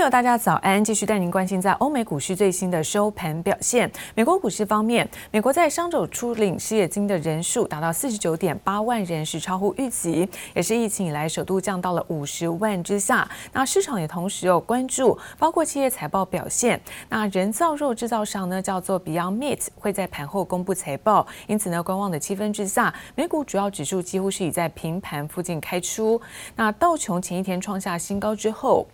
朋友，大家早安！继续带您关心在欧美股市最新的收盘表现。美国股市方面，美国在上周初领失业金的人数达到四十九点八万人，是超乎预期，也是疫情以来首度降到了五十万之下。那市场也同时有关注，包括企业财报表现。那人造肉制造商呢，叫做 Beyond Meat，会在盘后公布财报，因此呢，观望的气氛之下，美股主要指数几乎是以在平盘附近开出。那道琼前一天创下新高之后。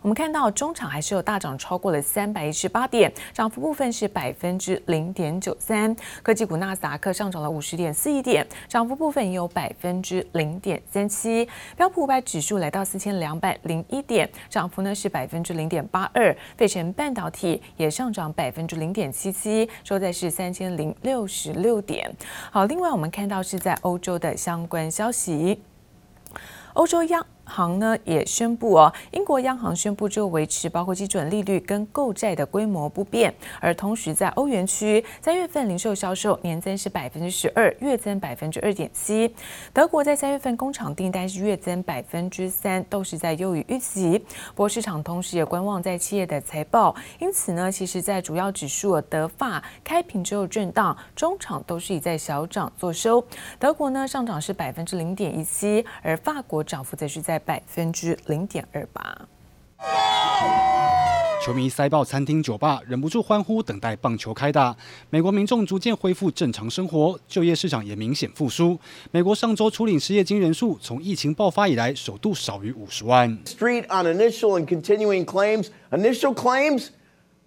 我们看到中场还是有大涨，超过了三百一十八点，涨幅部分是百分之零点九三。科技股纳斯达克上涨了五十点四一点，涨幅部分也有百分之零点三七。标普五百指数来到四千两百零一点，涨幅呢是百分之零点八二。费城半导体也上涨百分之零点七七，收在是三千零六十六点。好，另外我们看到是在欧洲的相关消息，欧洲央行呢也宣布哦，英国央行宣布就维持包括基准利率跟购债的规模不变，而同时在欧元区三月份零售销售年增是百分之十二，月增百分之二点七。德国在三月份工厂订单是月增百分之三，都是在优于预期。不过市场同时也观望在企业的财报，因此呢，其实在主要指数德法开平之后震荡，中场都是以在小涨作收。德国呢上涨是百分之零点一七，而法国涨幅则是在。在百分之零点二八。球迷塞爆餐厅酒吧，忍不住欢呼，等待棒球开打。美国民众逐渐恢复正常生活，就业市场也明显复苏。美国上周初领失业金人数从疫情爆发以来首度少于五十万。Street on initial and continuing claims. Initial claims,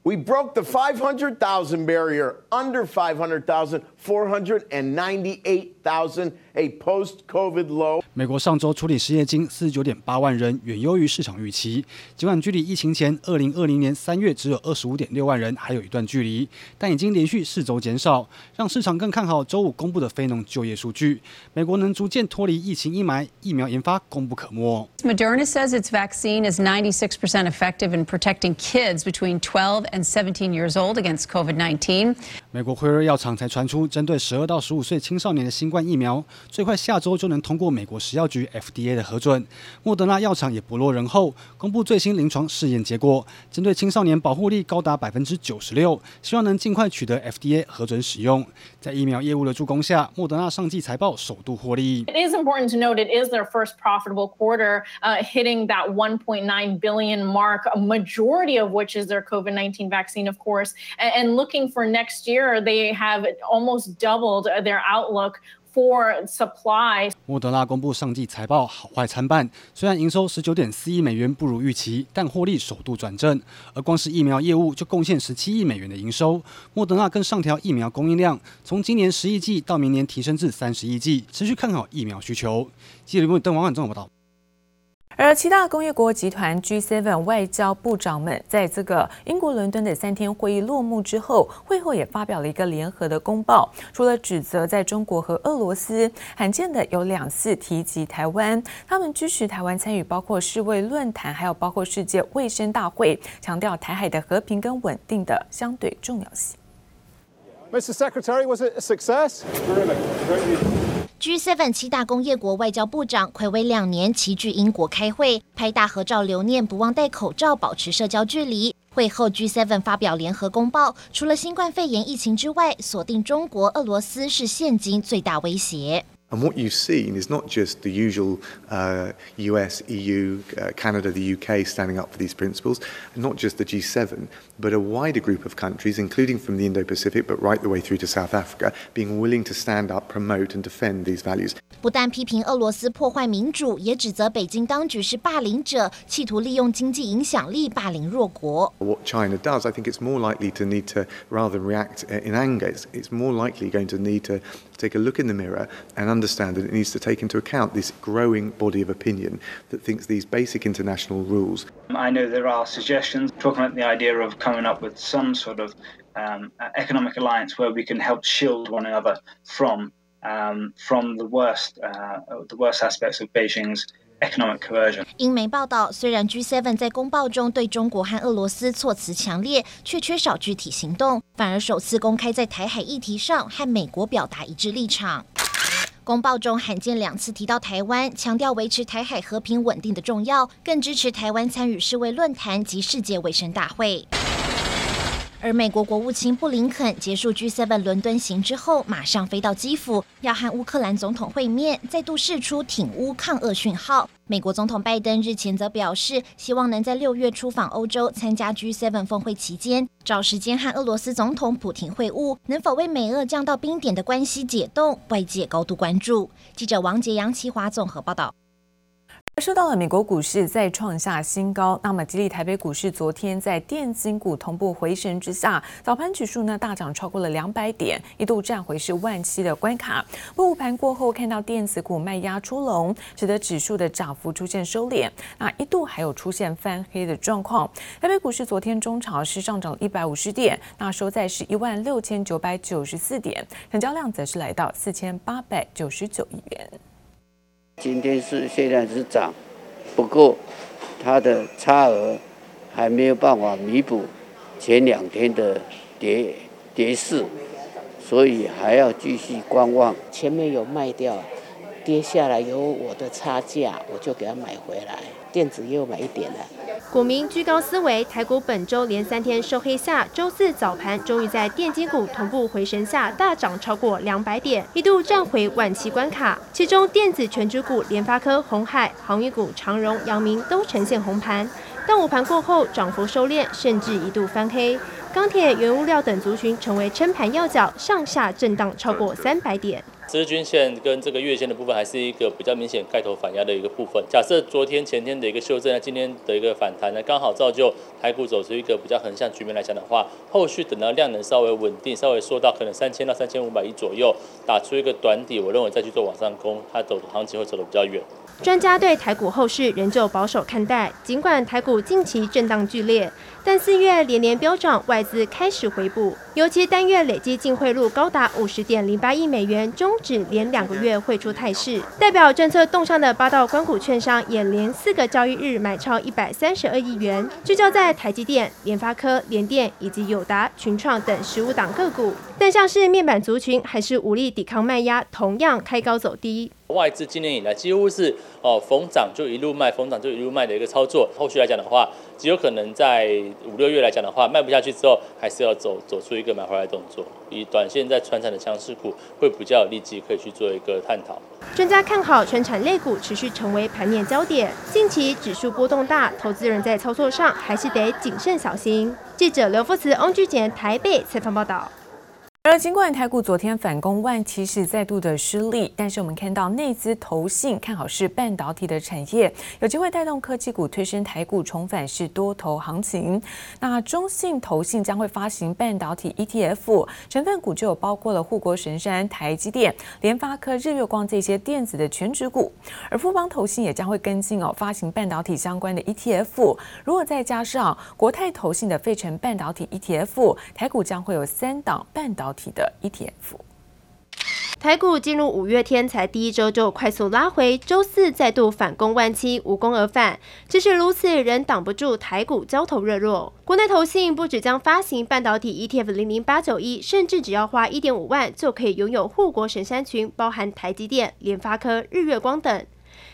we broke the 500,000 barrier. Under 500,000, 498,000. A post-COVID low。美国上周处理失业金四十九点八万人，远优于市场预期。尽管距离疫情前二零二零年三月只有二十五点六万人还有一段距离，但已经连续四周减少，让市场更看好周五公布的非农就业数据。美国能逐渐脱离疫情阴霾，疫苗研发功不可没。Moderna says its vaccine is 96% effective in protecting kids between 12 and 17 years old against COVID-19。美国辉瑞药厂才传出针对十二到十五岁青少年的新冠疫苗。最快下周就能通过美国食药局 FDA 的核准。莫德纳药厂也不落人后，公布最新临床试验结果，针对青少年保护力高达百分之九十六，希望能尽快取得 FDA 核准使用。在疫苗业务的助攻下，莫德纳上季财报首度获利。It is important to note it is their first profitable quarter, uh, hitting that 1.9 billion mark, a majority of which is their COVID-19 vaccine, of course. And, and looking for next year, they have almost doubled their outlook. For supply，莫德纳公布上季财报好坏参半，虽然营收十九点四亿美元不如预期，但获利首度转正，而光是疫苗业务就贡献十七亿美元的营收。莫德纳更上调疫苗供应量，从今年十亿剂到明年提升至三十亿剂，持续看好疫苗需求。记者李邓王汉中报道。而七大工业国集团 G7 外交部长们在这个英国伦敦的三天会议落幕之后，会后也发表了一个联合的公报，除了指责在中国和俄罗斯罕见的有两次提及台湾，他们支持台湾参与包括世卫论坛，还有包括世界卫生大会，强调台海的和平跟稳定的相对重要性。Mr. Secretary, was it a success? G7 七大工业国外交部长暌违两年齐聚英国开会，拍大合照留念，不忘戴口罩，保持社交距离。会后，G7 发表联合公报，除了新冠肺炎疫情之外，锁定中国、俄罗斯是现今最大威胁。And what you've seen is not just the usual uh, US, EU, uh, Canada, the UK standing up for these principles, and not just the G7, but a wider group of countries, including from the Indo Pacific, but right the way through to South Africa, being willing to stand up, promote, and defend these values. 不但批评俄罗斯破坏民主，也指责北京当局是霸凌者，企图利用经济影响力霸凌弱国。What China does, I think it's more likely to need to, rather than react in anger, it's, it's more likely going to need to take a look in the mirror and understand that it needs to take into account this growing body of opinion that thinks these basic international rules. I know there are suggestions talking about the idea of coming up with some sort of um, economic alliance where we can help shield one another from um, from the worst uh, the worst aspects of Beijing's 英媒报道，虽然 G7 在公报中对中国和俄罗斯措辞强烈，却缺少具体行动，反而首次公开在台海议题上和美国表达一致立场。公报中罕见两次提到台湾，强调维持台海和平稳定的重要，更支持台湾参与世卫论坛及世界卫生大会。而美国国务卿布林肯结束 G7 伦敦行之后，马上飞到基辅，要和乌克兰总统会面，再度释出挺乌抗俄讯号。美国总统拜登日前则表示，希望能在六月出访欧洲，参加 G7 峰会期间，找时间和俄罗斯总统普廷会晤。能否为美俄降到冰点的关系解冻，外界高度关注。记者王杰、杨奇华综合报道。受到了美国股市再创下新高，那么激励台北股市昨天在电金股同步回神之下，早盘指数呢大涨超过了两百点，一度站回是万七的关卡。不过午盘过后看到电子股卖压出笼，使得指数的涨幅出现收敛，那一度还有出现翻黑的状况。台北股市昨天中场是上涨一百五十点，那收在是一万六千九百九十四点，成交量则是来到四千八百九十九亿元。今天是现在是涨，不过它的差额还没有办法弥补前两天的跌跌势，所以还要继续观望。前面有卖掉，跌下来有我的差价，我就给它买回来。电子又买一点了。股民居高思维，台股本周连三天收黑下，周四早盘终于在电金股同步回神下大涨超过两百点，一度站回万七关卡。其中电子全指股联发科、鸿海、航运股长荣、阳明都呈现红盘，但午盘过后涨幅收敛，甚至一度翻黑。钢铁、原物料等族群成为撑盘要角，上下震荡超过三百点。十日均线跟这个月线的部分还是一个比较明显盖头反压的一个部分。假设昨天前天的一个修正，那今天的一个反弹呢，刚好造就台股走出一个比较横向局面来讲的话，后续等到量能稍微稳定，稍微缩到可能三千到三千五百亿左右，打出一个短底，我认为再去做往上攻，它走的行情会走得比较远。专家对台股后市仍旧保守看待，尽管台股近期震荡剧烈，但四月连连飙涨，外资开始回补，尤其单月累计净汇入高达五十点零八亿美元，终止连两个月汇出态势，代表政策动向的八道关股券商也连四个交易日买超一百三十二亿元，聚焦在台积电、联发科、联电以及友达、群创等十五档个股，但像是面板族群还是无力抵抗卖压，同样开高走低。外资今年以来几乎是哦逢涨就一路卖，逢涨就一路卖的一个操作。后续来讲的话，极有可能在五六月来讲的话，卖不下去之后，还是要走走出一个买回来动作。以短线在传产的强势股会比较有利基，可以去做一个探讨。专家看好传产类股持续成为盘面焦点。近期指数波动大，投资人在操作上还是得谨慎小心。记者刘福慈、翁居简台北采访报道。而尽管台股昨天反攻万七是再度的失利，但是我们看到内资投信看好是半导体的产业，有机会带动科技股推升台股重返是多头行情。那中信投信将会发行半导体 ETF，成分股就有包括了护国神山台积电、联发科、日月光这些电子的全值股，而富邦投信也将会跟进哦，发行半导体相关的 ETF。如果再加上国泰投信的费城半导体 ETF，台股将会有三档半导体的 ETF，台股进入五月天才第一周就快速拉回，周四再度反攻万七，无功而返。即使如此，仍挡不住台股交投热络。国内投信不止将发行半导体 ETF 零零八九一，甚至只要花一点五万就可以拥有护国神山群，包含台积电、联发科、日月光等。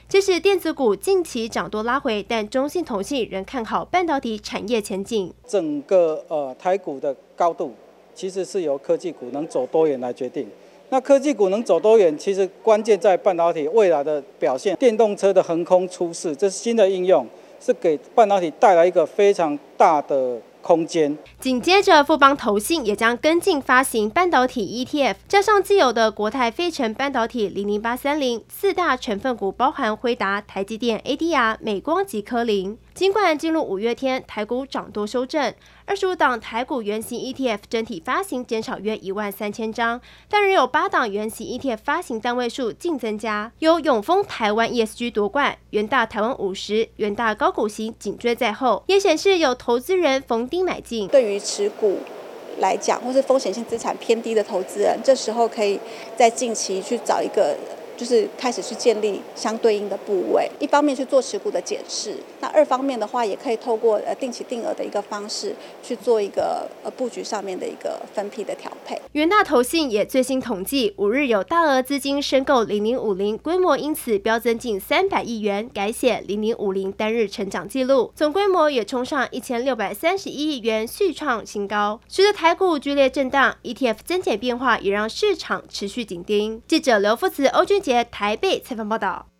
即使电子股近期涨多拉回，但中信投信仍看好半导体产业前景。整个呃台股的高度。其实是由科技股能走多远来决定。那科技股能走多远，其实关键在半导体未来的表现。电动车的横空出世，这是新的应用，是给半导体带来一个非常大的空间。紧接着，富邦投信也将跟进发行半导体 ETF，加上既有的国泰费城半导体零零八三零，四大成分股包含辉达、台积电、ADR、美光及科林。尽管进入五月天，台股涨多修正，二十五档台股原型 ETF 整体发行减少约一万三千张，但仍有八档原型 ETF 发行单位数净增加，由永丰台湾 ESG 夺冠，元大台湾五十、元大高股息紧追在后，也显示有投资人逢低买进。对于持股来讲，或是风险性资产偏低的投资人，这时候可以在近期去找一个。就是开始去建立相对应的部位，一方面去做持股的检视，那二方面的话，也可以透过呃定期定额的一个方式去做一个呃布局上面的一个分批的调配。元大投信也最新统计，五日有大额资金申购零零五零，规模因此飙增近三百亿元，改写零零五零单日成长纪录，总规模也冲上一千六百三十一亿元，续创新高。随着台股剧烈震荡，ETF 增减变化也让市场持续紧盯。记者刘福慈、欧俊杰台北采访报道。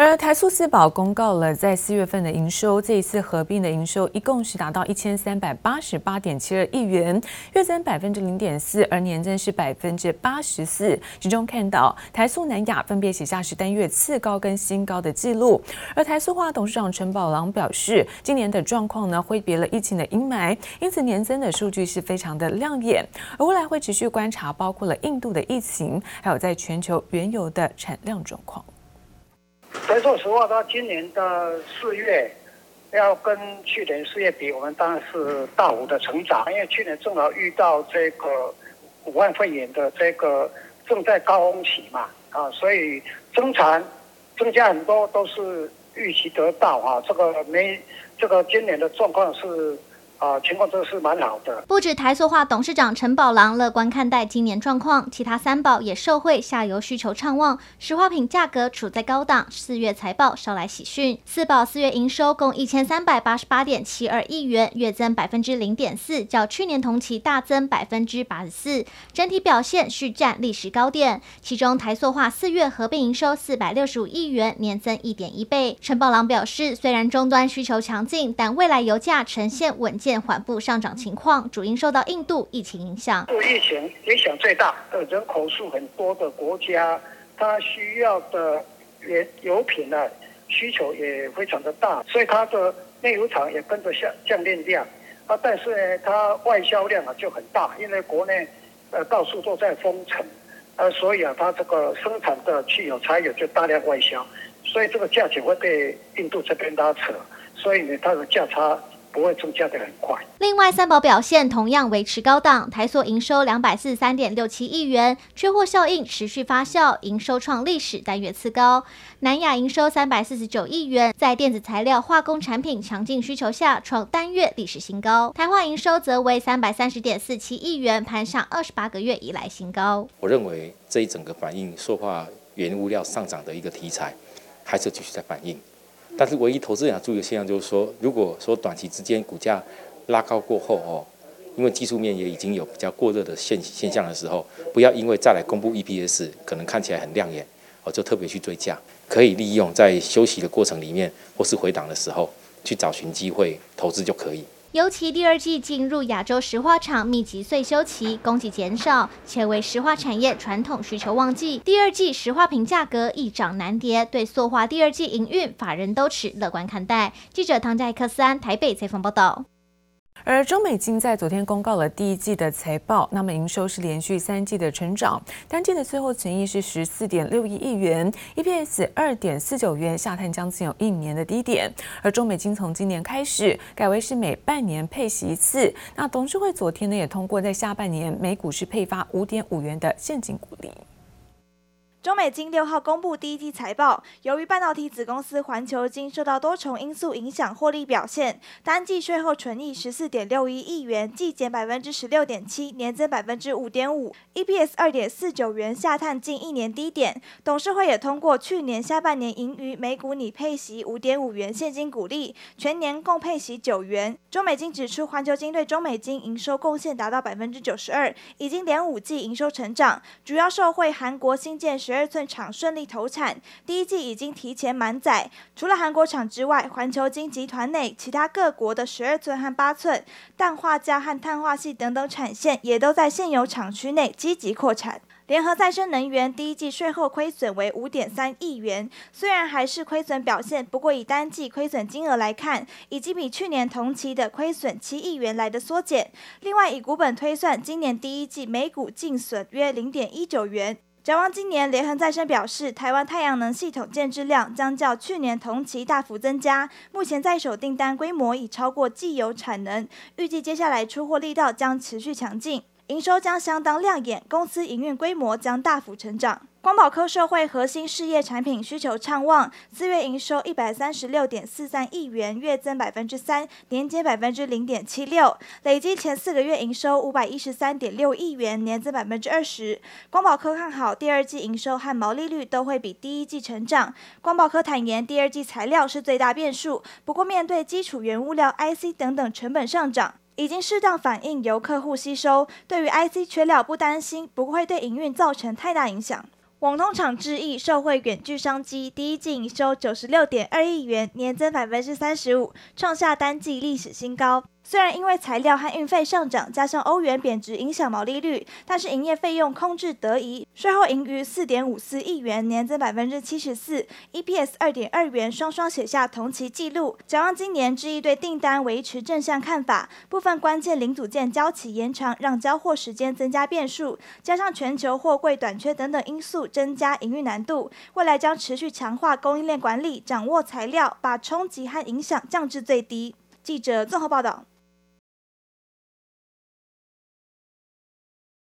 而台塑四宝公告了在四月份的营收，这一次合并的营收一共是达到一千三百八十八点七二亿元，月增百分之零点四，而年增是百分之八十四。其中看到台塑、南亚分别写下是单月次高跟新高的记录。而台塑化董事长陈宝郎表示，今年的状况呢挥别了疫情的阴霾，因此年增的数据是非常的亮眼。而未来会持续观察，包括了印度的疫情，还有在全球原油的产量状况。所以说实话，到今年的四月要跟去年四月比，我们当然是大幅的成长，因为去年正好遇到这个武汉肺炎的这个正在高峰期嘛，啊，所以增产增加很多都是预期得到啊，这个没这个今年的状况是。啊，情况真是蛮好的。不止台塑化董事长陈宝郎乐观看待今年状况，其他三宝也受惠下游需求畅旺，石化品价格处在高档。四月财报捎来喜讯，四宝四月营收共一千三百八十八点七二亿元，月增百分之零点四，较去年同期大增百分之八十四，整体表现续占历史高点。其中台塑化四月合并营收四百六十五亿元，年增一点一倍。陈宝郎表示，虽然终端需求强劲，但未来油价呈现稳健。见缓步上涨情况，主因受到印度疫情影响。疫情影响最大的人口数很多的国家，它需要的原油品呢需求也非常的大，所以它的内油厂也跟着下降炼量啊。但是呢，它外销量啊就很大，因为国内呃到处都在封城，呃，所以啊，它这个生产的汽油、柴油就大量外销，所以这个价钱会被印度这边拉扯，所以呢，它的价差。不会增加的很快。另外，三宝表现同样维持高档，台塑营收两百四十三点六七亿元，缺货效应持续发酵，营收创历史单月次高。南亚营收三百四十九亿元，在电子材料、化工产品强劲需求下，创单月历史新高。台化营收则为三百三十点四七亿元，攀上二十八个月以来新高。我认为这一整个反映塑化原物料上涨的一个题材，还是继续在反映。但是，唯一投资人要注意的现象就是说，如果说短期之间股价拉高过后哦，因为技术面也已经有比较过热的现现象的时候，不要因为再来公布 EPS 可能看起来很亮眼哦，就特别去追价，可以利用在休息的过程里面或是回档的时候去找寻机会投资就可以。尤其第二季进入亚洲石化厂密集岁修期，供给减少，且为石化产业传统需求旺季。第二季石化品价格易涨难跌，对塑化第二季营运，法人都持乐观看待。记者唐佳克斯安台北采访报道。而中美金在昨天公告了第一季的财报，那么营收是连续三季的成长，单季的最后存益是十四点六一亿元，EPS 二点四九元，下探将近有一年的低点。而中美金从今年开始改为是每半年配息一次，那董事会昨天呢也通过在下半年每股是配发五点五元的现金股利。中美金六号公布第一季财报，由于半导体子公司环球金受到多重因素影响，获利表现，单季税后纯益十四点六一亿元，季减百分之十六点七，年增百分之五点五，EPS 二点四九元，下探近一年低点。董事会也通过去年下半年盈余每股拟配息五点五元现金股利，全年共配息九元。中美金指出，环球金对中美金营收贡献达到百分之九十二，已经连五季营收成长，主要受惠韩国新建十二寸厂顺利投产，第一季已经提前满载。除了韩国厂之外，环球晶集团内其他各国的十二寸和八寸氮化镓和碳化矽等等产线，也都在现有厂区内积极扩产。联合再生能源第一季税后亏损为五点三亿元，虽然还是亏损表现，不过以单季亏损金额来看，已经比去年同期的亏损七亿元来的缩减。另外，以股本推算，今年第一季每股净损约零点一九元。展望今年，联合再生表示，台湾太阳能系统建置量将较去年同期大幅增加，目前在手订单规模已超过既有产能，预计接下来出货力道将持续强劲，营收将相当亮眼，公司营运规模将大幅成长。光宝科社会核心事业产品需求畅旺，四月营收一百三十六点四三亿元，月增百分之三，年减百分之零点七六，累计前四个月营收五百一十三点六亿元，年增百分之二十。光宝科看好第二季营收和毛利率都会比第一季成长。光宝科坦言，第二季材料是最大变数，不过面对基础原物料 IC 等等成本上涨，已经适当反映由客户吸收。对于 IC 缺料不担心，不会对营运造成太大影响。网通厂智易受惠远距商机，第一季营收九十六点二亿元，年增百分之三十五，创下单季历史新高。虽然因为材料和运费上涨，加上欧元贬值影响毛利率，但是营业费用控制得宜，税后盈余四点五四亿元，年增百分之七十四，EPS 二点二元，双双写下同期纪录。展望今年，智毅对订单维持正向看法，部分关键零组件交期延长，让交货时间增加变数，加上全球货柜短缺等等因素，增加营运难度。未来将持续强化供应链管理，掌握材料，把冲击和影响降至最低。记者综合报道。